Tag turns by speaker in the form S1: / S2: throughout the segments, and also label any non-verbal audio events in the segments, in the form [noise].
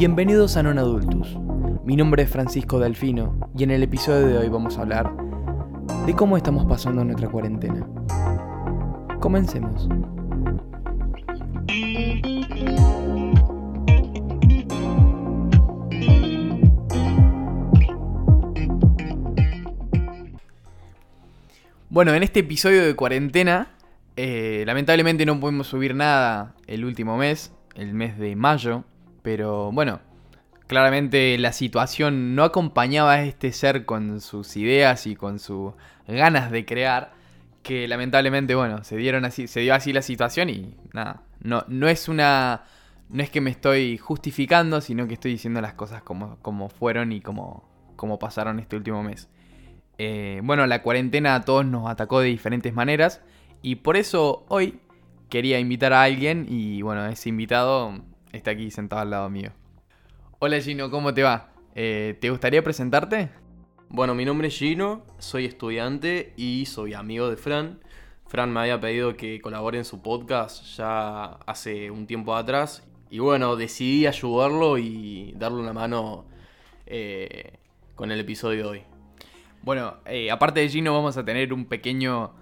S1: Bienvenidos a Non Adultus. Mi nombre es Francisco Delfino y en el episodio de hoy vamos a hablar de cómo estamos pasando nuestra cuarentena. Comencemos. Bueno, en este episodio de cuarentena, eh, lamentablemente no pudimos subir nada el último mes, el mes de mayo, pero bueno, claramente la situación no acompañaba a este ser con sus ideas y con sus ganas de crear, que lamentablemente, bueno, se dieron así, se dio así la situación y nada, no, no es una, no es que me estoy justificando, sino que estoy diciendo las cosas como, como fueron y como, como pasaron este último mes. Eh, bueno, la cuarentena a todos nos atacó de diferentes maneras y por eso hoy quería invitar a alguien y bueno, ese invitado está aquí sentado al lado mío. Hola Gino, ¿cómo te va? Eh, ¿Te gustaría presentarte?
S2: Bueno, mi nombre es Gino, soy estudiante y soy amigo de Fran. Fran me había pedido que colabore en su podcast ya hace un tiempo atrás. Y bueno, decidí ayudarlo y darle una mano eh, con el episodio de hoy.
S1: Bueno, eh, aparte de Gino vamos a tener un pequeño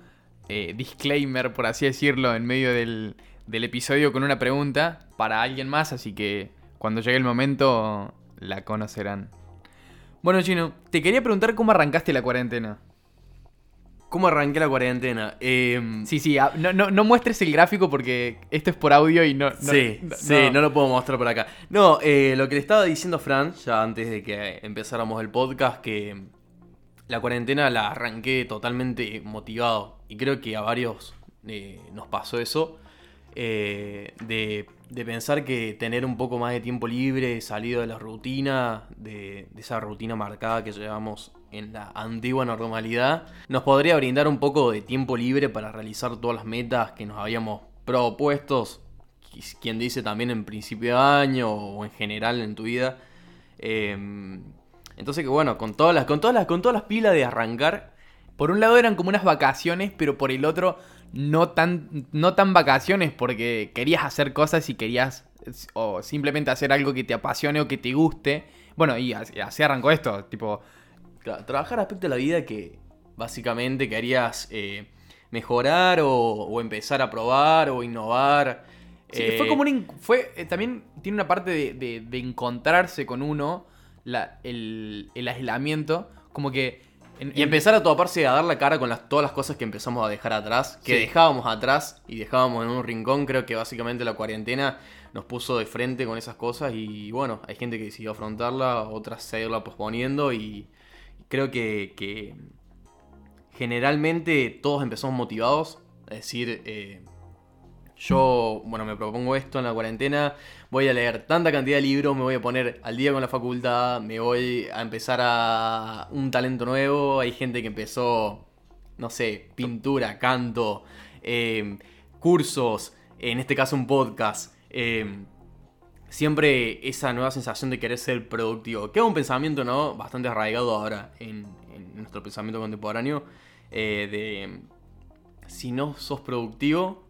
S1: eh, disclaimer, por así decirlo, en medio del, del episodio con una pregunta para alguien más, así que cuando llegue el momento la conocerán. Bueno, Gino, te quería preguntar cómo arrancaste la cuarentena.
S2: ¿Cómo arranqué la cuarentena? Em,
S1: Sí, sí, no, no, no muestres el gráfico porque esto es por audio y no... no-
S2: sí, sí, no lo puedo mostrar por acá. No, eh, lo que le estaba diciendo Fran, ya antes de que empezáramos el podcast, que la cuarentena la arranqué totalmente motivado. Y creo que a varios eh, nos pasó eso. Eh, de, de pensar que tener un poco más de tiempo libre, salido de la rutina, de, esa rutina marcada que llevamos en la antigua normalidad, nos podría brindar un poco de tiempo libre para realizar todas las metas que nos habíamos propuestos qui- quien dice también en principio de año o en general en tu vida. Eh, entonces que bueno, con todas las, con todas las, con todas las pilas de arrancar.
S1: Por un lado eran como unas vacaciones, pero por el otro no tan, no tan vacaciones porque querías hacer cosas y querías o simplemente hacer algo que te apasione o que te guste. Bueno, y así, arrancó esto, tipo,
S2: Claro, trabajar aspecto de la vida que básicamente querías eh, mejorar o, o empezar a probar o innovar.
S1: Sí,
S2: Eh,
S1: fue como un. Fue, eh, también tiene una parte de, de- de encontrarse con uno, la- el, el aislamiento, como que. En-
S2: Y empezar a toparse a dar la cara con las, todas las cosas que empezamos a dejar atrás, que
S1: Sí.
S2: dejábamos atrás y dejábamos en un rincón. Creo que básicamente la cuarentena nos puso de frente con esas cosas y bueno, hay gente que decidió afrontarla, otras seguirla posponiendo y creo que, que generalmente todos empezamos motivados. Es decir, eh, yo, bueno, me propongo esto en la cuarentena, voy a leer tanta cantidad de libros, me voy a poner al día con la facultad, me voy a empezar a un talento nuevo, hay gente que empezó, no sé, pintura, canto, eh, cursos, en este caso un podcast. eh, siempre esa nueva sensación de querer ser productivo. Que es un pensamiento, ¿no? Bastante arraigado ahora en, nuestro pensamiento contemporáneo. eh, de si no sos productivo,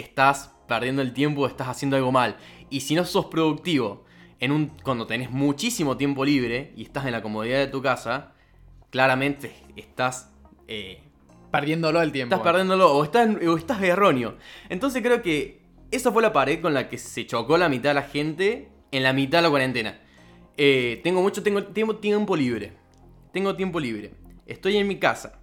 S2: estás perdiendo el tiempo, estás haciendo algo mal. Y si no sos productivo en un, cuando tenés muchísimo tiempo libre y estás en la comodidad de tu casa, claramente estás... eh,
S1: perdiéndolo el tiempo.
S2: Estás perdiéndolo o estás, o estás erróneo. Entonces creo que esa fue la pared con la que se chocó la mitad de la gente en la mitad de la cuarentena. Eh, tengo mucho tengo, tengo tiempo libre. Tengo tiempo libre. Estoy en mi casa.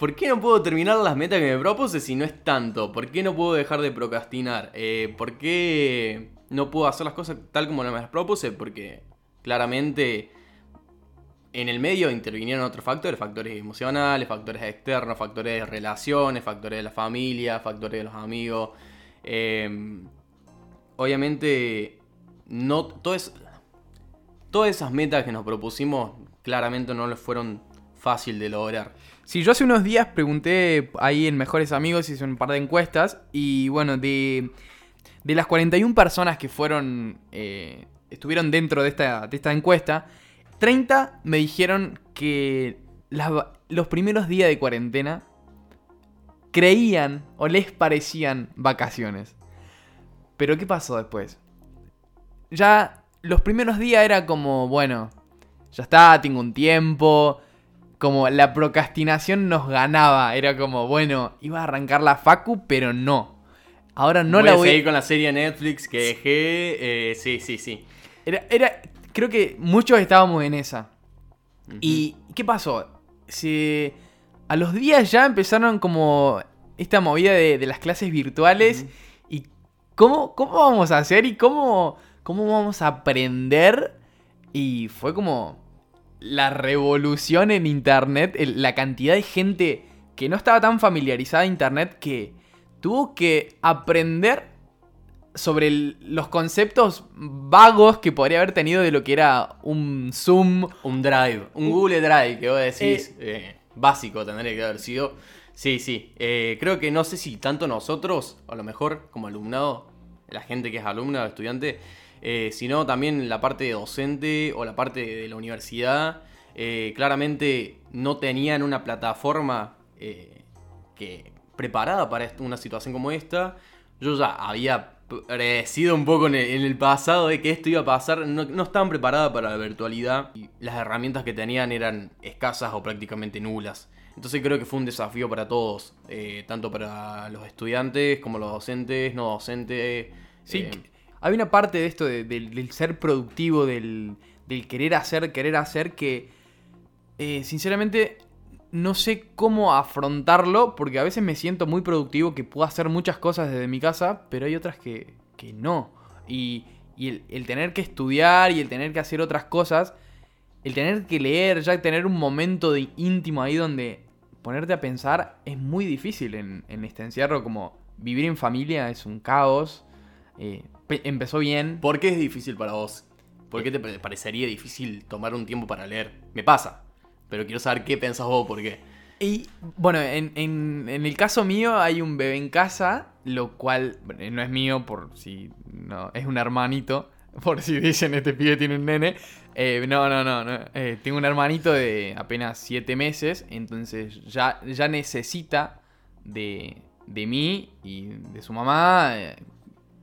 S2: ¿Por qué no puedo terminar las metas que me propuse si no es tanto? ¿Por qué no puedo dejar de procrastinar? Eh, ¿Por qué no puedo hacer las cosas tal como me las propuse? Porque claramente en el medio intervinieron otros factores, factores emocionales, factores externos, factores de relaciones, factores de la familia, factores de los amigos. Eh, obviamente, no todo todas esas metas que nos propusimos claramente no les fueron fácil de lograr.
S1: Sí, yo hace unos días pregunté ahí en Mejores Amigos, hice un par de encuestas y bueno, de, de las 41 personas que fueron, eh, estuvieron dentro de esta, de esta encuesta, 30 me dijeron que los primeros días de cuarentena creían o les parecían vacaciones. Pero ¿qué pasó después? Ya los primeros días era como, bueno, ya está, tengo un tiempo. Como la procrastinación nos ganaba. Era como, bueno, iba a arrancar la Facu, pero no. Ahora no
S2: voy
S1: la
S2: a
S1: voy
S2: seguir con la serie Netflix que dejé. eh, sí, sí, sí.
S1: Era, era, creo que muchos estábamos en esa. ¿Y qué pasó? Se, a los días ya empezaron como esta movida de, de las clases virtuales. ¿Y cómo, cómo vamos a hacer? ¿Y cómo, cómo vamos a aprender? Y fue como la revolución en Internet. el- la cantidad de gente que no estaba tan familiarizada a Internet que tuvo que aprender sobre el- los conceptos vagos que podría haber tenido de lo que era un Zoom.
S2: Un Drive, un Google Drive que vos decís, eh, básico tendría que haber sido. Sí, sí. eh, creo que no sé si tanto nosotros, a lo mejor como alumnado, la gente que es alumna o estudiante, eh, sino también la parte de docente o la parte de la universidad, eh, claramente no tenían una plataforma eh, que preparada para una situación como esta. Yo ya había predecido un poco en el, en el pasado de que esto iba a pasar. No, no estaban preparadas para la virtualidad y las herramientas que tenían eran escasas o prácticamente nulas. Entonces creo que fue un desafío para todos, eh, tanto para los estudiantes como los docentes, no docentes.
S1: Sí,
S2: eh,
S1: hay una parte de esto de- del, ser productivo, del, querer hacer, querer hacer, que eh, sinceramente no sé cómo afrontarlo, porque a veces me siento muy productivo, que puedo hacer muchas cosas desde mi casa, pero hay otras que, que no. Y, y el, tener que estudiar y el tener que hacer otras cosas, el tener que leer, ya tener un momento de íntimo ahí donde ponerte a pensar es muy difícil en, este encierro, como vivir en familia es un caos. Eh, empezó bien.
S2: ¿Por qué es difícil para vos? ¿Por qué te pare- parecería difícil tomar un tiempo para leer? Me pasa, pero quiero saber qué pensás vos, por qué.
S1: Y bueno, en, en- en el caso mío hay un bebé en casa, lo cual bueno, no es mío por si no, es un hermanito, [laughs] por si dicen este pibe tiene un nene. Eh, no, no, no, no. eh, tengo un hermanito de apenas 7 meses, entonces ya, ya necesita de, de mí y de su mamá eh,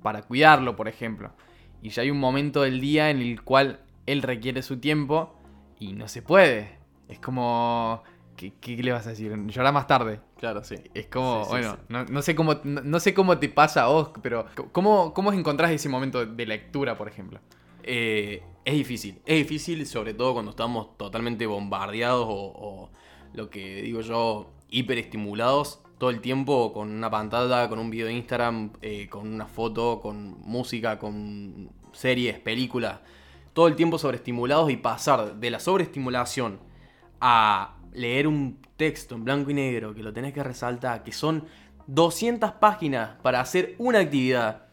S1: para cuidarlo, por ejemplo. Y ya hay un momento del día en el cual él requiere su tiempo y no se puede. Es como... ¿Qué, qué le vas a decir? Llorar más tarde.
S2: Claro, sí.
S1: Es como,
S2: Sí, sí,
S1: bueno,
S2: sí.
S1: No, no sé cómo, no, no sé cómo te pasa a vos, pero ¿cómo, cómo encontrás ese momento de lectura, por ejemplo?
S2: Eh, es difícil. Es difícil, sobre todo cuando estamos totalmente bombardeados o, o lo que digo yo, hiperestimulados todo el tiempo con una pantalla, con un video de Instagram, eh, con una foto, con música, con series, películas. Todo el tiempo sobreestimulados y pasar de la sobreestimulación a leer un texto en blanco y negro que lo tenés que resaltar, que son 200 páginas para hacer una actividad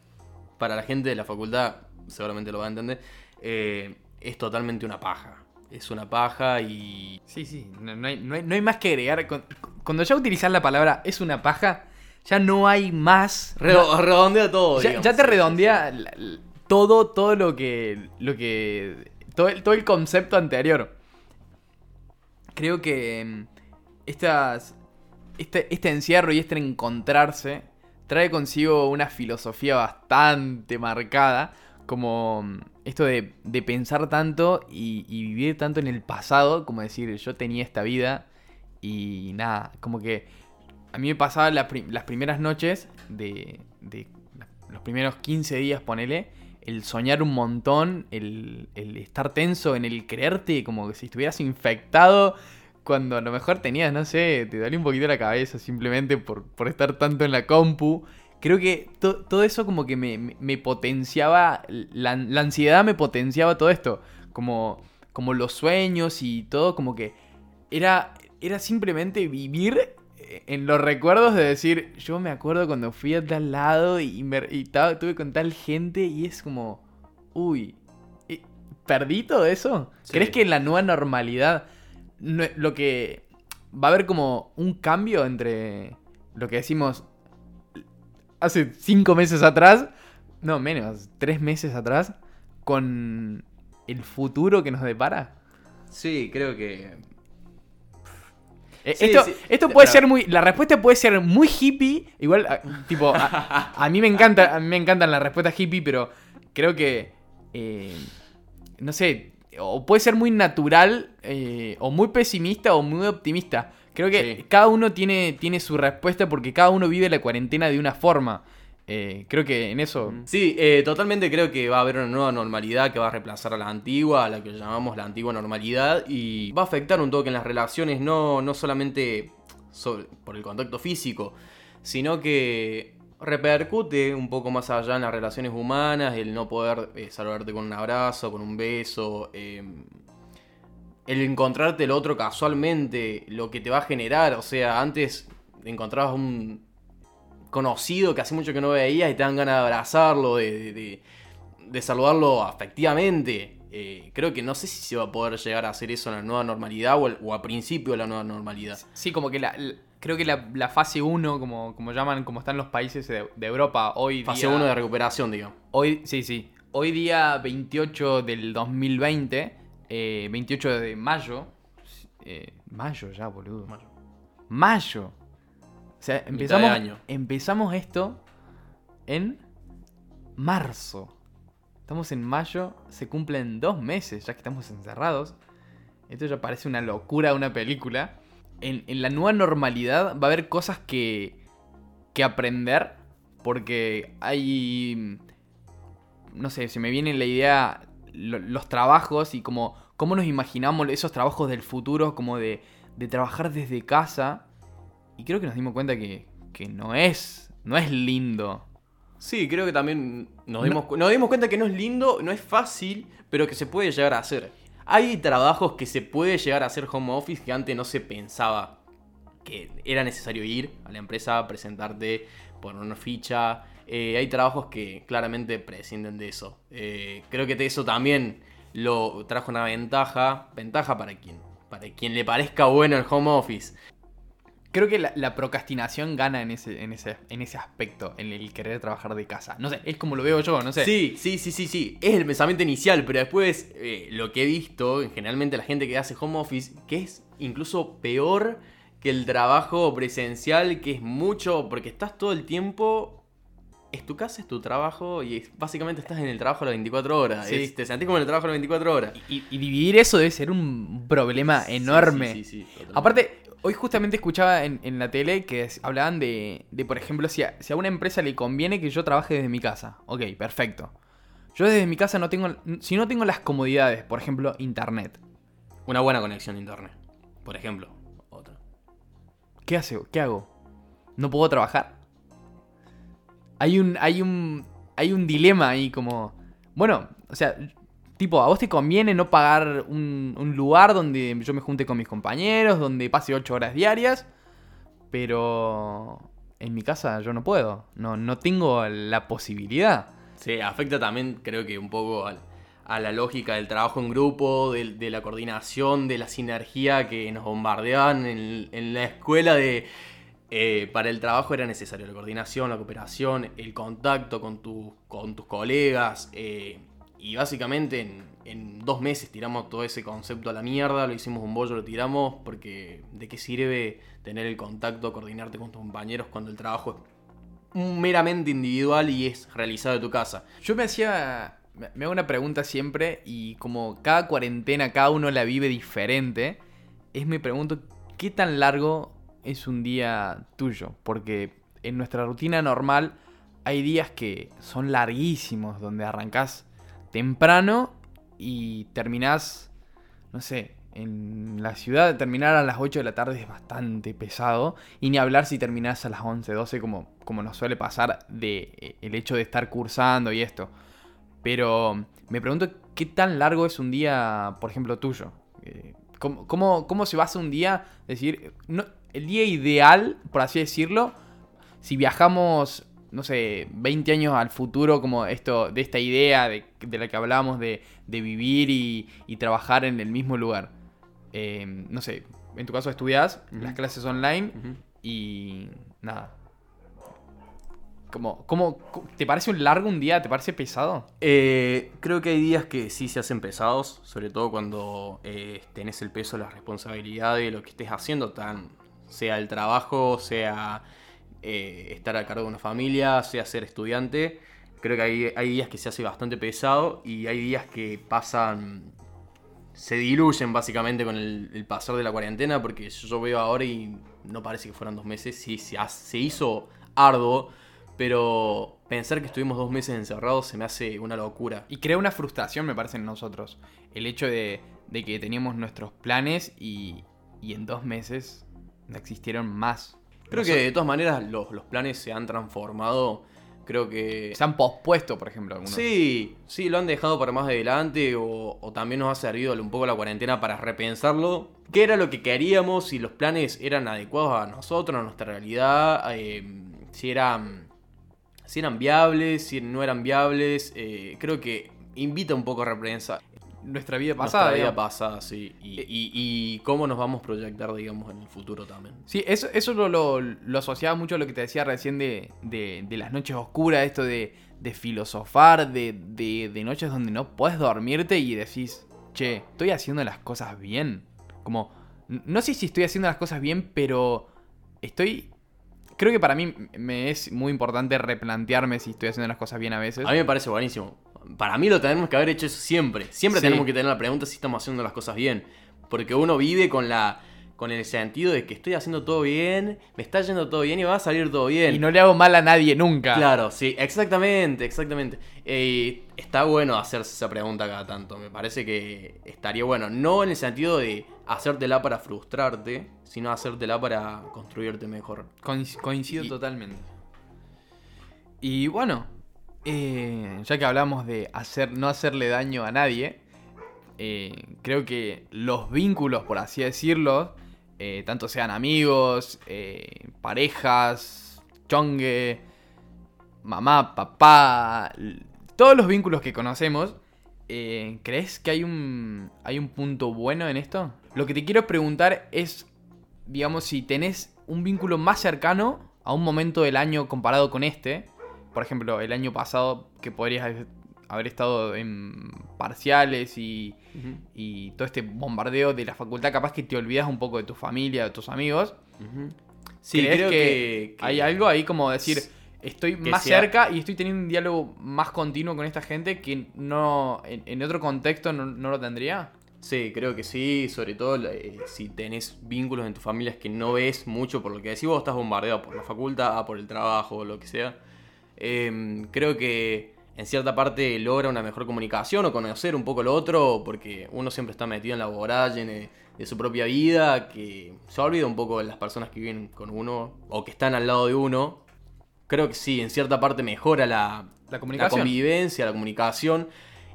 S2: para la gente de la facultad, seguramente lo va a entender, eh, es totalmente una paja. Es una paja y...
S1: Sí, sí, no, no hay, no hay- no hay más que agregar. Cu- Cuando ya utilizás la palabra es una paja, ya no hay más.
S2: Redo- redondea todo.
S1: ya, te
S2: Sí, sí,
S1: redondea todo, todo lo que. lo que. Todo el, todo el concepto anterior. Creo que mm, estas. Este, este encierro y este encontrarse trae consigo una filosofía bastante marcada. Como esto de, de pensar tanto y, vivir tanto en el pasado. Como decir, yo tenía esta vida y nada, como que a mí me pasaba las primeras noches de, de los primeros 15 días, ponele, el soñar un montón, el, el estar tenso, en el creerte como que si estuvieras infectado, cuando a lo mejor tenías, no sé, te dolía un poquito la cabeza simplemente por, por estar tanto en la compu. Creo que to- todo eso como que me, me- me potenciaba, la, la ansiedad me potenciaba todo esto, como, como los sueños y todo, como que era, era simplemente vivir eh, en los recuerdos de decir, yo me acuerdo cuando fui a tal lado y, me, y tuve con tal gente y es como, uy, eh, ¿perdí todo eso?
S2: Sí.
S1: ¿Crees que en la nueva normalidad no- lo que va a haber como un cambio entre lo que decimos hace cinco meses atrás, no menos, tres meses atrás, con el futuro que nos depara?
S2: Sí, creo que...
S1: Eh,
S2: Sí,
S1: esto,
S2: sí.
S1: esto puede
S2: Pero-
S1: ser muy. La respuesta puede ser muy hippie. Igual, a- tipo, a, a mí me encanta. A mí me encantan las respuestas hippie, pero creo que. eh, no sé, o puede ser muy natural, eh, o muy pesimista, o muy optimista. Creo que
S2: Sí.
S1: cada uno tiene, tiene su respuesta porque cada uno vive la cuarentena de una forma. Eh, creo que en eso...
S2: Sí, eh, totalmente creo que va a haber una nueva normalidad que va a reemplazar a la antigua, a la que llamamos la antigua normalidad, y va a afectar un toque en las relaciones, no, no solamente sobre- por el contacto físico, sino que repercute un poco más allá en las relaciones humanas, el no poder eh, saludarte con un abrazo, con un beso, eh, el encontrarte el otro casualmente, lo que te va a generar, o sea, antes encontrabas un conocido que hace mucho que no veías y te dan ganas de abrazarlo, de, de- de- de saludarlo afectivamente. Eh, creo que no sé si se va a poder llegar a hacer eso en la nueva normalidad o, a principio de la nueva normalidad.
S1: Sí, como que la, la- creo que la, la fase 1, como, como llaman, como están los países de, de Europa hoy
S2: Fase
S1: día...
S2: 1 de recuperación, digamos.
S1: Hoy, sí, sí. Hoy día 28 del 2020, eh, 28 de mayo. eh, mayo ya, boludo.
S2: Mayo.
S1: Mayo. O sea, empezamos,
S2: año.
S1: empezamos esto en marzo. Estamos en mayo, se cumplen dos meses ya que estamos encerrados. Esto ya parece una locura una película. En, en la nueva normalidad va a haber cosas que, que aprender. Porque hay. No sé, se me viene la idea. Lo- los trabajos y como. Cómo nos imaginamos esos trabajos del futuro. Como de, de trabajar desde casa. Y creo que nos dimos cuenta que, que no es. No es lindo.
S2: Sí, creo que también nos dimos, cu- nos dimos cuenta que no es lindo, no es fácil, pero que se puede llegar a hacer. Hay trabajos que se puede llegar a hacer home office que antes no se pensaba que era necesario ir a la empresa, presentarte, poner una ficha. Eh, hay trabajos que claramente prescinden de eso. Eh, creo que eso también lo trajo una ventaja, ventaja para quien, para quien le parezca bueno el home office.
S1: Creo que la, la procrastinación gana en ese, en, ese, en ese aspecto, en el querer trabajar de casa. No sé, es como lo veo yo, no sé.
S2: Sí, sí, sí, sí, sí. Es el pensamiento inicial, pero después eh, lo que he visto, generalmente la gente que hace home office, que es incluso peor que el trabajo presencial, que es mucho, porque estás todo el tiempo... Es tu casa, es tu trabajo y es- básicamente estás en el trabajo las 24 horas.
S1: Sí.
S2: Es- te sentís como en el trabajo las 24 horas.
S1: Y, y dividir eso debe ser un problema enorme.
S2: sí, sí.
S1: Aparte, hoy justamente escuchaba en, en la tele que hablaban de, de, por ejemplo, si a, si a una empresa le conviene que yo trabaje desde mi casa. Ok, perfecto. Yo desde mi casa no tengo, si no tengo las comodidades, por ejemplo, internet.
S2: Una buena conexión a internet, por ejemplo. Otra.
S1: ¿Qué hace? ¿Qué hago? ¿No puedo trabajar? Hay un, hay un, hay un dilema ahí como, bueno, o sea, tipo, a vos te conviene no pagar un, un lugar donde yo me junte con mis compañeros, donde pase 8 horas diarias, pero en mi casa yo no puedo, no, no tengo la posibilidad.
S2: Sí, afecta también, creo que un poco a la lógica del trabajo en grupo, de, la coordinación, de la sinergia que nos bombardeaban en la escuela de... eh, para el trabajo era necesario la coordinación, la cooperación, el contacto con, con tus colegas. eh, y básicamente en, dos meses tiramos todo ese concepto a la mierda, lo hicimos un bollo, lo tiramos, porque ¿de qué sirve tener el contacto, coordinarte con tus compañeros cuando el trabajo es meramente individual y es realizado de tu casa?
S1: Yo me hacía. Me hago una pregunta siempre y como cada cuarentena cada uno la vive diferente, es me pregunto qué tan largo es un día tuyo. Porque en nuestra rutina normal hay días que son larguísimos, donde arrancás temprano y terminás, no sé, en la ciudad terminar a las 8 de la tarde es bastante pesado. Y ni hablar si terminás a las 11, 12 como, como nos suele pasar de eh, el hecho de estar cursando y esto. Pero me pregunto qué tan largo es un día, por ejemplo, tuyo. Eh, ¿Cómo, cómo, cómo se basa un día? Decir, no, el día ideal, por así decirlo, si viajamos, no sé, 20 años al futuro, como esto, de esta idea de, de la que hablábamos de, de vivir y, y trabajar en el mismo lugar. Eh, no sé, en tu caso estudias las clases online y nada. Como, como, ¿Te parece un largo un día? ¿Te parece pesado?
S2: Eh, creo que hay días que sí se hacen pesados, sobre todo cuando eh, tenés el peso de la responsabilidad de lo que estés haciendo, tan, sea el trabajo, sea eh, estar a cargo de una familia, sea ser estudiante. Creo que hay, días que se hace bastante pesado y hay días que pasan, se diluyen básicamente con el, pasar de la cuarentena, porque yo veo ahora y no parece que fueran dos meses, sí, se, hizo arduo, pero pensar que estuvimos dos meses encerrados se me hace una locura.
S1: Y crea una frustración, me parece, en nosotros. El hecho de, de que teníamos nuestros planes y, y en dos meses existieron más.
S2: Creo que de todas maneras los, los planes se han transformado, creo que...
S1: Se han pospuesto, por ejemplo, algunos.
S2: Sí, sí, lo han dejado para más adelante o, o también nos ha servido un poco la cuarentena para repensarlo. ¿Qué era lo que queríamos? Si los planes eran adecuados a nosotros, a nuestra realidad, eh, si eran, si eran viables, si no eran viables. eh, creo que invita un poco a repensar
S1: Nuestra vida pasada.
S2: nuestra vida
S1: digamos.
S2: pasada, sí. Y, y- y cómo nos vamos a proyectar, digamos, en el futuro también.
S1: Sí, eso, eso lo, lo, lo asociaba mucho a lo que te decía recién de, de, de las noches oscuras, esto de, de filosofar, de, de, noches donde no puedes dormirte y decís, che, estoy haciendo las cosas bien. Como, no sé si estoy haciendo las cosas bien, pero estoy... Creo que para mí me es muy importante replantearme si estoy haciendo las cosas bien a veces.
S2: A mí me parece buenísimo. Para mí lo tenemos que haber hecho eso siempre. Siempre
S1: Sí.
S2: tenemos que tener la pregunta si estamos haciendo las cosas bien. Porque uno vive con la con el sentido de que estoy haciendo todo bien, me está yendo todo bien y va a salir todo bien.
S1: Y no le hago mal a nadie nunca.
S2: Claro, sí, exactamente, exactamente. Eh, está bueno hacerse esa pregunta cada tanto. Me parece que estaría bueno. No en el sentido de hacértela para frustrarte, sino hacértela para construirte mejor.
S1: Coinc- Coincido
S2: Y-
S1: totalmente. Y bueno, eh, ya que hablamos de hacer, no hacerle daño a nadie, eh, creo que los vínculos, por así decirlo, eh, tanto sean amigos, parejas, chongue, mamá, papá, todos los vínculos que conocemos, ¿crees que hay un, hay un punto bueno en esto? Lo que te quiero preguntar es, digamos, si tenés un vínculo más cercano a un momento del año comparado con este, por ejemplo, el año pasado que podrías haber- estado en parciales y, y todo este bombardeo de la facultad, capaz que te olvidas un poco de tu familia, de tus amigos.
S2: Sí,
S1: ¿Crees
S2: creo
S1: que,
S2: que, que-
S1: hay algo ahí como decir, estoy más
S2: sea-
S1: cerca y estoy teniendo un diálogo más continuo con esta gente que no en, en otro contexto no, no lo tendría?
S2: Sí, creo que sí, sobre todo eh, si tenés vínculos en tu familia que no ves mucho por lo que decís, vos estás bombardeado por la facultad, por el trabajo, lo que sea. Em, creo que en cierta parte logra una mejor comunicación o conocer un poco lo otro, porque uno siempre está metido en la vorágine de, su propia vida, que se olvida un poco de las personas que viven con uno o que están al lado de uno. Creo que sí, en cierta parte mejora la,
S1: La
S2: la
S1: comunicación.
S2: convivencia, la comunicación.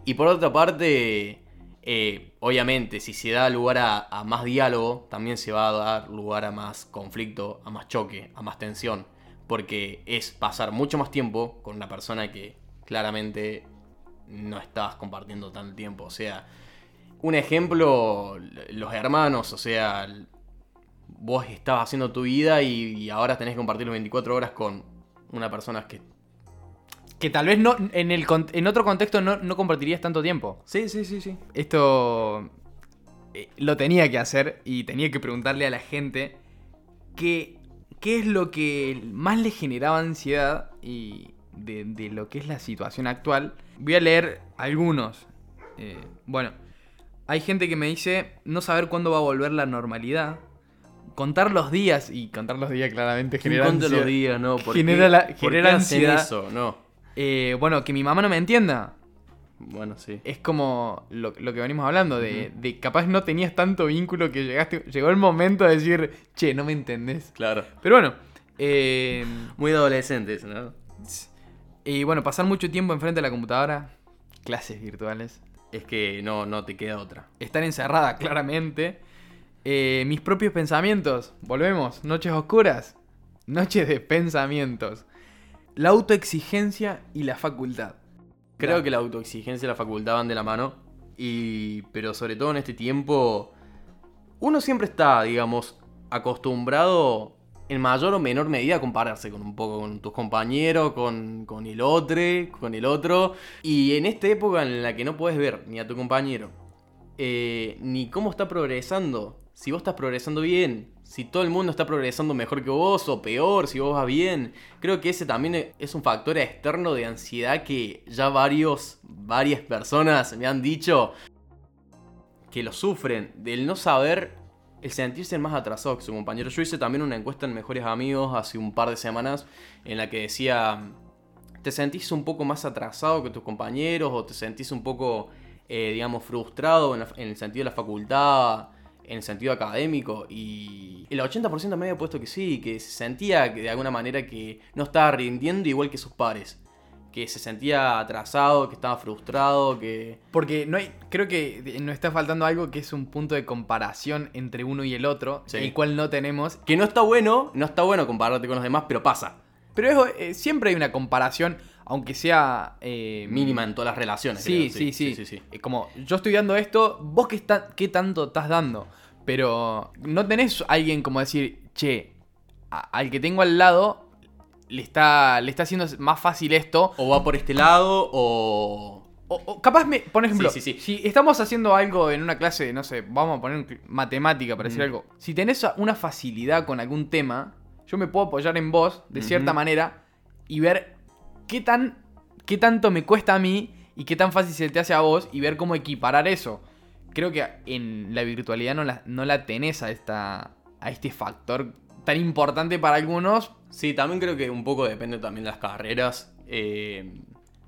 S2: Y por otra parte, eh, obviamente, si se da lugar a, a más diálogo, también se va a dar lugar a más conflicto, a más choque, a más tensión. Porque es pasar mucho más tiempo con una persona que claramente no estás compartiendo tanto tiempo. O sea, un ejemplo, los hermanos, o sea, vos estabas haciendo tu vida y, y ahora tenés que compartir las 24 horas con una persona que...
S1: Que tal vez no en, el, en otro contexto no, no compartirías tanto tiempo.
S2: Sí, sí, sí, sí.
S1: Esto eh, lo tenía que hacer y tenía que preguntarle a la gente qué, qué es lo que más le generaba ansiedad y de, de lo que es la situación actual. Voy a leer algunos. Eh, bueno, hay gente que me dice no saber cuándo va a volver la normalidad. Contar los días, y contar los días claramente
S2: ¿Quién
S1: genera ansiedad.
S2: los días, no? ¿Por
S1: Genera
S2: qué-
S1: la-
S2: por
S1: genera
S2: hacen
S1: ansiedad.
S2: eso? No.
S1: Eh, bueno, que mi mamá no me entienda.
S2: Bueno, sí.
S1: Es como lo, lo que venimos hablando, de, de capaz no tenías tanto vínculo que llegaste, llegó el momento de decir, che, no me entendés.
S2: Claro.
S1: Pero bueno, eh,
S2: Muy adolescentes, ¿no?
S1: y bueno, pasar mucho tiempo enfrente de la computadora, clases virtuales,
S2: Es que no, no te queda otra.
S1: estar encerrada claramente, eh, mis propios pensamientos, volvemos, noches oscuras, noches de pensamientos, la autoexigencia y la facultad.
S2: Creo
S1: Claro.
S2: que la autoexigencia y la facultad van de la mano. Y. Pero sobre todo en este tiempo. Uno siempre está, digamos, acostumbrado en mayor o menor medida a compararse con un poco con tus compañeros, con, con el otro, con el otro. Y en esta época en la que no puedes ver ni a tu compañero, eh, ni cómo está progresando, si vos estás progresando bien, si todo el mundo está progresando mejor que vos o peor, si vos vas bien. Creo que ese también es un factor externo de ansiedad que ya varios, varias personas me han dicho que lo sufren, del no saber, el sentirse más atrasado que su compañero. Yo hice también una encuesta en Mejores Amigos hace un par de semanas en la que decía, ¿te sentís un poco más atrasado que tus compañeros o te sentís un poco, eh, digamos, frustrado en el sentido de la facultad? En el sentido académico y el 80% me había puesto que sí, que se sentía de alguna manera que no estaba rindiendo igual que sus pares. Que se sentía atrasado, que estaba frustrado, que...
S1: Porque no hay, creo que nos está faltando algo que es un punto de comparación entre uno y el otro, el cual no tenemos.
S2: Que no está bueno, no está bueno compararte con los demás, pero pasa.
S1: Pero eh, siempre hay una comparación, aunque sea...
S2: Eh, Mínima en todas las relaciones.
S1: Sí, sí, sí, sí, eh, Como yo estoy dando esto, vos qué, está, qué tanto estás dando. Pero no tenés alguien como decir, che, al que tengo al lado le está, le está haciendo más fácil esto.
S2: O va por este lado, o.
S1: O, capaz, me, por ejemplo, si estamos haciendo algo en una clase, no sé, vamos a poner matemática para decir algo. Si tenés una facilidad con algún tema, yo me puedo apoyar en vos, de cierta manera, y ver qué, tan, qué tanto me cuesta a mí y qué tan fácil se te hace a vos, y ver cómo equiparar eso creo que en la virtualidad no la, no la tenés a, esta, a este factor tan importante para algunos.
S2: Sí, también creo que un poco depende también de las carreras. Eh,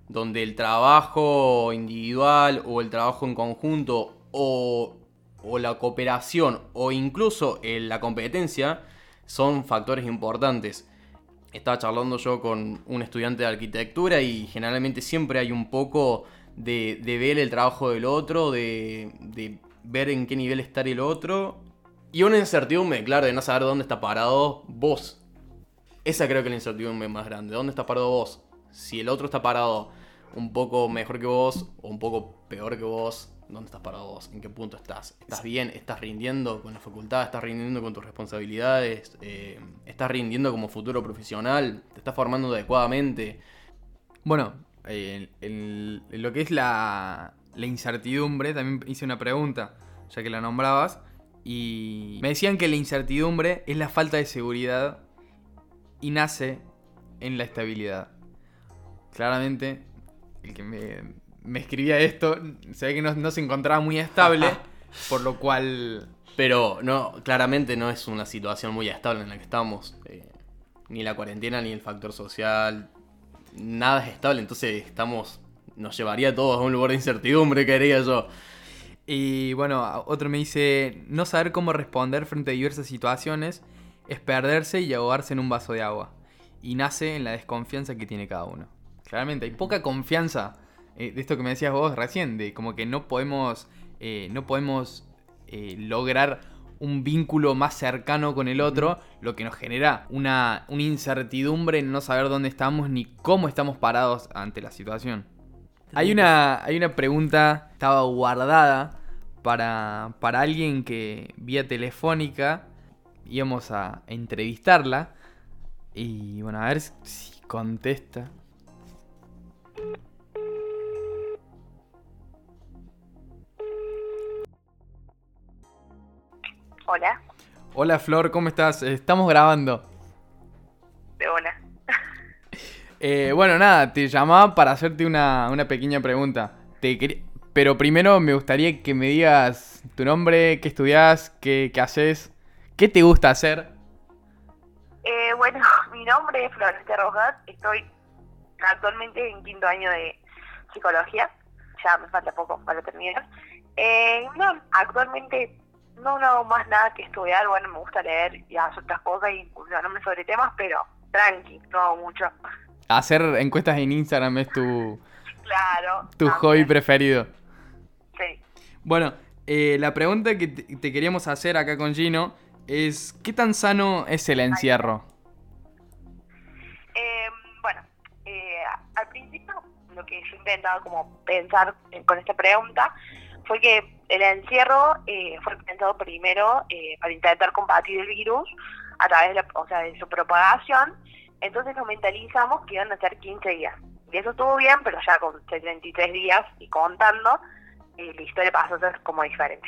S2: donde el trabajo individual o el trabajo en conjunto o, o la cooperación o incluso eh, la competencia son factores importantes. Estaba charlando yo con un estudiante de arquitectura y generalmente siempre hay un poco de, ver el trabajo del otro, de, ver en qué nivel está el otro. Y una incertidumbre, claro, de no saber dónde está parado vos. Esa creo que es la incertidumbre más grande. ¿Dónde está parado vos? Si el otro está parado un poco mejor que vos o un poco peor que vos, ¿dónde estás parado vos? ¿En qué punto estás? ¿Estás bien? ¿Estás rindiendo con la facultad? ¿Estás rindiendo con tus responsabilidades? Eh, ¿Estás rindiendo como futuro profesional? ¿Te estás formando adecuadamente?
S1: Bueno, en, lo que es la, incertidumbre, también hice una pregunta, ya que la nombrabas, y me decían que la incertidumbre es la falta de seguridad y nace en la estabilidad. Claramente, el que me, escribía esto se ve que no, se encontraba muy estable, por lo cual...
S2: Pero no, claramente no es una situación muy estable en la que estamos. Eh, ni la cuarentena, ni el factor social, nada es estable, entonces estamos, nos llevaría a todos a un lugar de incertidumbre, quería yo.
S1: Y bueno, otro me dice, no saber cómo responder frente a diversas situaciones es perderse y ahogarse en un vaso de agua. Y nace en la desconfianza que tiene cada uno. Claramente, hay poca confianza eh, de esto que me decías vos recién, de como que no podemos, eh, no podemos eh, lograr un vínculo más cercano con el otro, lo que nos genera una, incertidumbre en no saber dónde estamos ni cómo estamos parados ante la situación. Hay una, hay una pregunta, estaba guardada para, para alguien que vía telefónica íbamos a entrevistarla. Y bueno, a ver si contesta.
S3: Hola.
S1: Hola Flor, ¿cómo estás? Estamos grabando.
S3: De hola. [laughs]
S1: Eh, bueno, nada, te llamaba para hacerte una, pequeña pregunta. Te Pero primero me gustaría que me digas tu nombre, qué estudias, qué, haces, qué te gusta hacer.
S3: Eh, bueno, [laughs] mi nombre es Florencia Rojas, estoy actualmente en quinto año de psicología, ya me falta poco para terminar. Eh, no, actualmente no, no más nada que estudiar, bueno, me gusta leer y hacer otras cosas y incursionarme sobre temas, pero tranqui, no hago mucho.
S1: Hacer encuestas en Instagram es tu,
S3: claro,
S1: tu hobby preferido.
S3: Sí.
S1: Bueno, eh, la pregunta que te, queríamos hacer acá con Gino es, ¿qué tan sano es el encierro?
S3: Em, bueno, eh, al principio lo que yo intentaba como pensar con esta pregunta fue que el encierro eh, fue pensado primero eh, para intentar combatir el virus a través de, o sea, de su propagación. Entonces nos mentalizamos que iban a ser 15 días. Y eso estuvo bien, pero ya con 73 días y contando, eh, la historia pasó a ser como diferente.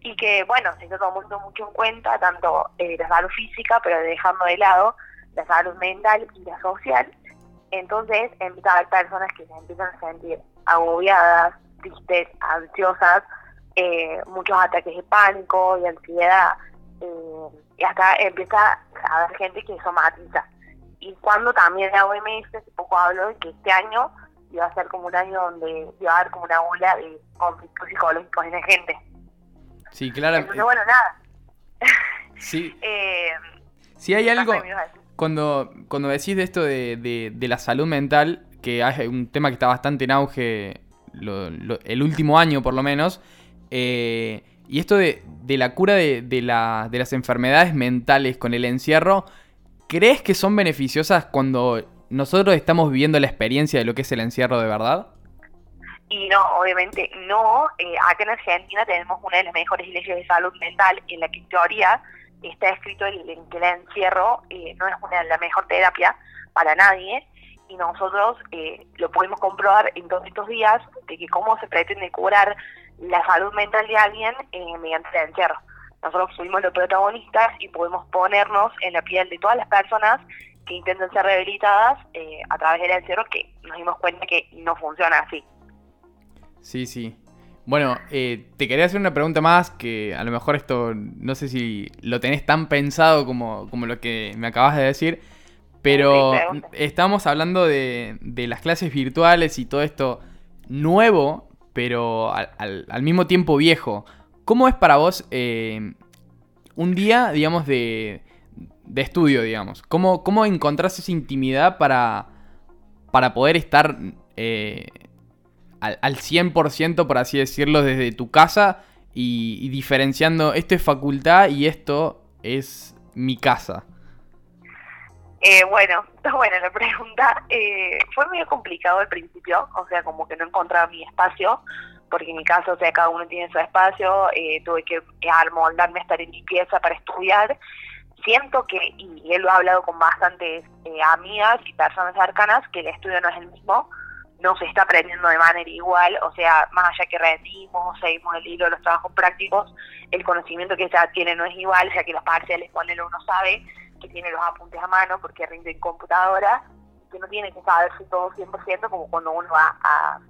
S3: y que, bueno, se está tomando mucho en cuenta tanto eh, la salud física, pero dejando de lado la salud mental y la social. Entonces empieza a haber personas que se empiezan a sentir agobiadas, tristes, ansiosas, eh, muchos ataques de pánico y ansiedad, eh, y hasta empieza a haber gente que somatiza. Y cuando también la OMS hace poco habló de que este año iba a ser como un año donde iba a haber como una ola de conflictos psicológicos en la gente.
S1: Sí, claro.
S3: Entonces, bueno, nada. [laughs]
S1: Sí. [laughs]
S3: eh,
S1: Si hay
S3: ¿qué
S1: algo, cuando, cuando decís de esto de, de- de la salud mental, que es un tema que está bastante en auge lo- lo- el último año por lo menos, eh, y esto de, de la cura de, de la- de las enfermedades mentales con el encierro, ¿crees que son beneficiosas cuando nosotros estamos viviendo la experiencia de lo que es el encierro de verdad?
S3: Y no, obviamente no. Eh, acá en Argentina tenemos una de las mejores leyes de salud mental en la que en teoría está escrito el- el encierro eh, no es una, la mejor terapia para nadie y nosotros eh, lo podemos comprobar en todos estos días de que cómo se pretende curar la salud mental de alguien eh, mediante el encierro. Nosotros fuimos los protagonistas y podemos ponernos en la piel de todas las personas que intentan ser rehabilitadas eh, a través del encierro que nos dimos cuenta que no funciona así.
S1: Sí, sí. Bueno, eh, te quería hacer una pregunta más que a lo mejor esto no sé si lo tenés tan pensado como, como lo que me acabas de decir, pero
S3: Sí,
S1: estamos hablando de, de las clases virtuales y todo esto nuevo, pero al, mismo tiempo viejo. ¿Cómo es para vos eh, un día, digamos, de, estudio, digamos? ¿Cómo, cómo encontrás esa intimidad para, para poder estar eh, al, al 100%, por así decirlo, desde tu casa y diferenciando esto es facultad y esto es mi casa?
S3: Eh, bueno, [laughs] está la pregunta. Eh, fue medio complicado al principio, o sea, como que no encontraba mi espacio, porque en mi caso, o sea, cada uno tiene su espacio, eh, tuve que eh, amoldarme a estar en mi pieza para estudiar. Siento que, y él lo ha hablado con bastantes eh, amigas y personas cercanas, que el estudio no es el mismo, no se está aprendiendo de manera igual, o sea, más allá que rendimos, seguimos el hilo de los trabajos prácticos, el conocimiento que se tiene no es igual, ya que los parciales, cuando uno sabe que tiene los apuntes a mano porque rinde en computadora, que no tiene que saberse todo 100% como cuando uno va a,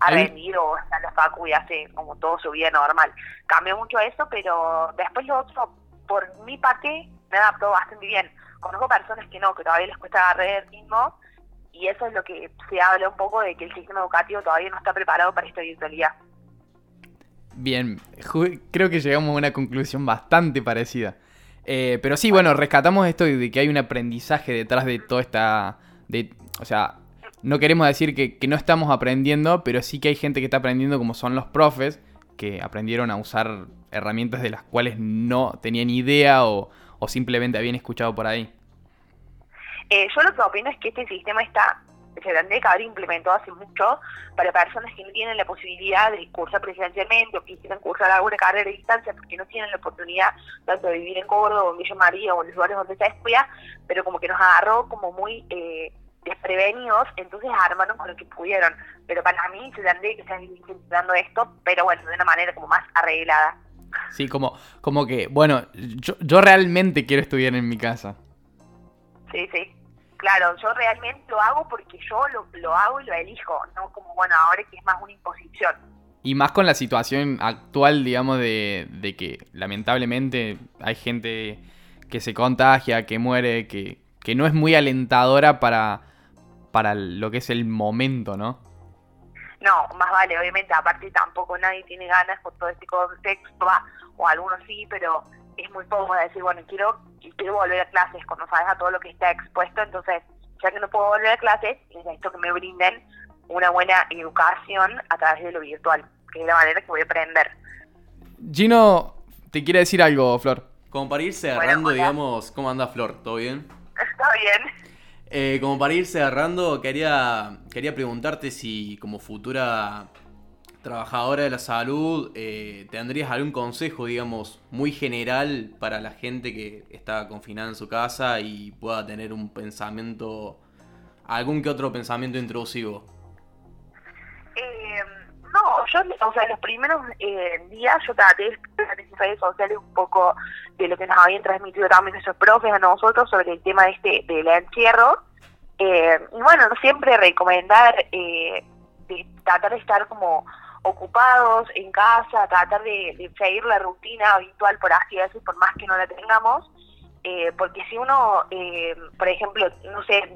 S3: a rendir o está en la facu y hace como todo su vida normal. Cambió mucho eso, pero después lo otro, por mi parte, me adaptó bastante bien. Conozco personas que no, que todavía les cuesta agarrar el ritmo y eso es lo que se habla un poco de que el sistema educativo todavía no está preparado para esta virtualidad.
S1: Bien, creo que llegamos a una conclusión bastante parecida. Eh, pero sí, bueno, rescatamos esto de que hay un aprendizaje detrás de toda esta... De, o sea, no queremos decir que, no estamos aprendiendo, pero sí que hay gente que está aprendiendo como son los profes, que aprendieron a usar herramientas de las cuales no tenían idea o, o simplemente habían escuchado por ahí.
S3: Eh, yo lo que opino es que este sistema está, se tendría que haber implementado hace mucho para personas que no tienen la posibilidad de cursar presencialmente o que quieran cursar alguna carrera a distancia porque no tienen la oportunidad tanto de vivir en Córdoba o en Villa María o en los lugares donde se estudia, pero como que nos agarró como muy eh, desprevenidos, entonces armaron con lo que pudieron. Pero para mí se tendría que estar intentando esto, pero bueno, de una manera como más arreglada.
S1: Sí, como, como que, bueno, yo, yo realmente quiero estudiar en mi casa.
S3: Sí, sí. Claro, yo realmente lo hago porque yo lo, lo hago y lo elijo, no como, bueno, ahora que es más una imposición.
S1: Y más con la situación actual, digamos, de, de que lamentablemente hay gente que se contagia, que muere, que, que no es muy alentadora para, para lo que es el momento, ¿no?
S3: No, más vale, obviamente, aparte tampoco nadie tiene ganas con todo este contexto, va, o algunos sí, pero es muy poco decir, bueno, quiero quiero volver a clases, cuando sabes a todo lo que está expuesto, entonces, ya que no puedo volver a clases, necesito que me brinden una buena educación a través de lo virtual, que es la manera que voy a aprender.
S1: Gino, te quiere decir algo, Flor.
S2: Como para ir cerrando, digamos, ¿cómo anda Flor? ¿Todo bien?
S3: Está bien.
S2: Eh, como para ir cerrando, quería, quería preguntarte si como futura trabajadora de la salud eh, tendrías algún consejo, digamos, muy general para la gente que está confinada en su casa y pueda tener un pensamiento, algún que otro pensamiento intrusivo.
S3: Eh, no, yo, o sea, los primeros eh, días yo traté en redes sociales un poco de lo que nos habían transmitido también nuestros profes a nosotros sobre el tema de este del encierro. Eh, y bueno, siempre recomendar eh, de tratar de estar como ocupados en casa, tratar de, de seguir la rutina habitual, por así decirlo, por más que no la tengamos, eh, porque si uno, eh, por ejemplo, no sé,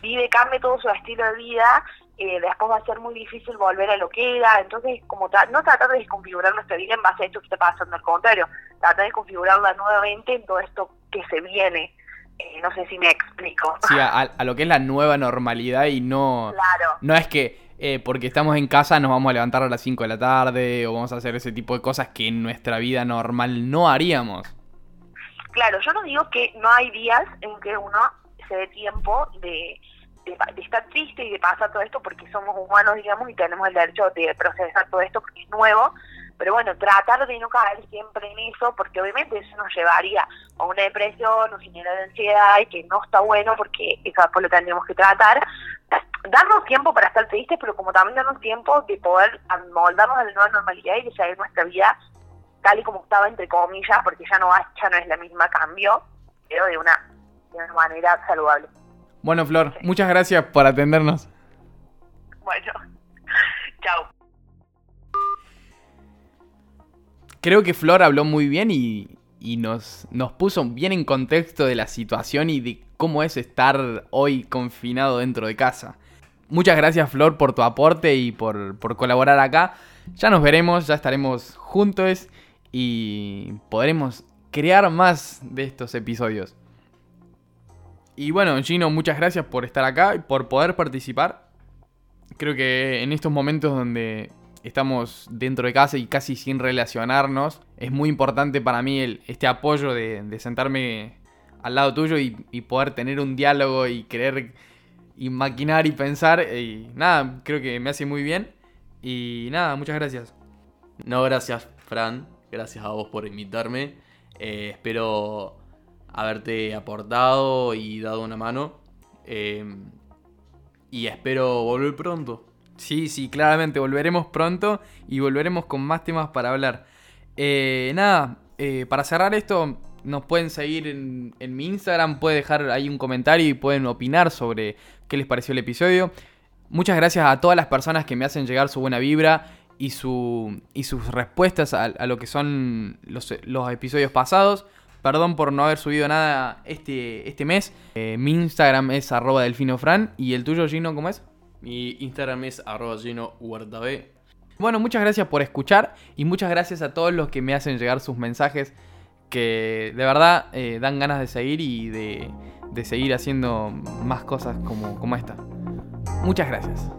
S3: vive, cambia todo su estilo de vida, eh, después va a ser muy difícil volver a lo que era, entonces como no tratar de desconfigurar nuestra vida en base a esto que está pasando, al contrario, tratar de configurarla nuevamente en todo esto que se viene. Eh, no sé si me explico.
S1: Sí, [laughs] a, a, lo que es la nueva normalidad y no...
S3: Claro.
S1: No es que eh, porque estamos en casa nos vamos a levantar a las 5 de la tarde o vamos a hacer ese tipo de cosas que en nuestra vida normal no haríamos.
S3: Claro, yo no digo que no hay días en que uno se dé tiempo de, de, estar triste y de pasar todo esto porque somos humanos, digamos, y tenemos el derecho de procesar todo esto porque es nuevo. Pero bueno, tratar de no caer siempre en eso, porque obviamente eso nos llevaría a una depresión, nos genera ansiedad y que no está bueno porque eso después lo tendríamos que tratar. Darnos tiempo para estar tristes, pero como también darnos tiempo de poder moldarnos a la nueva normalidad y de seguir nuestra vida tal y como estaba, entre comillas, porque ya no, ya no es la misma cambio, pero de una, de una manera saludable.
S1: Bueno, Flor, sí. muchas gracias por atendernos.
S3: Bueno, [laughs] chao.
S1: Creo que Flor habló muy bien y, y nos, nos puso bien en contexto de la situación y de cómo es estar hoy confinado dentro de casa. Muchas gracias Flor por tu aporte y por, por colaborar acá. Ya nos veremos, ya estaremos juntos y podremos crear más de estos episodios. Y bueno, Gino, muchas gracias por estar acá y por poder participar. Creo que en estos momentos donde estamos dentro de casa y casi sin relacionarnos, es muy importante para mí el, este apoyo de, sentarme al lado tuyo y, poder tener un diálogo y querer y maquinar y pensar. Y nada, creo que me hace muy bien. Y nada, muchas gracias.
S2: No, gracias, Fran. Gracias a vos por invitarme. Eh, espero haberte aportado y dado una mano. Eh, y espero volver pronto.
S1: Sí, sí, claramente volveremos pronto y volveremos con más temas para hablar. Eh, nada, eh, para cerrar esto, nos pueden seguir en, en, mi Instagram, pueden dejar ahí un comentario y pueden opinar sobre qué les pareció el episodio. Muchas gracias a todas las personas que me hacen llegar su buena vibra y, su, y sus respuestas a, a lo que son los, los, episodios pasados. Perdón por no haber subido nada este, este mes. Eh, mi Instagram es arroba delfinofran. ¿Y el tuyo, Gino, cómo es?
S2: Mi Instagram es arroba Gino
S1: Bueno, muchas gracias por escuchar y muchas gracias a todos los que me hacen llegar sus mensajes que de verdad eh, dan ganas de seguir y de, de seguir haciendo más cosas como, como esta. Muchas gracias.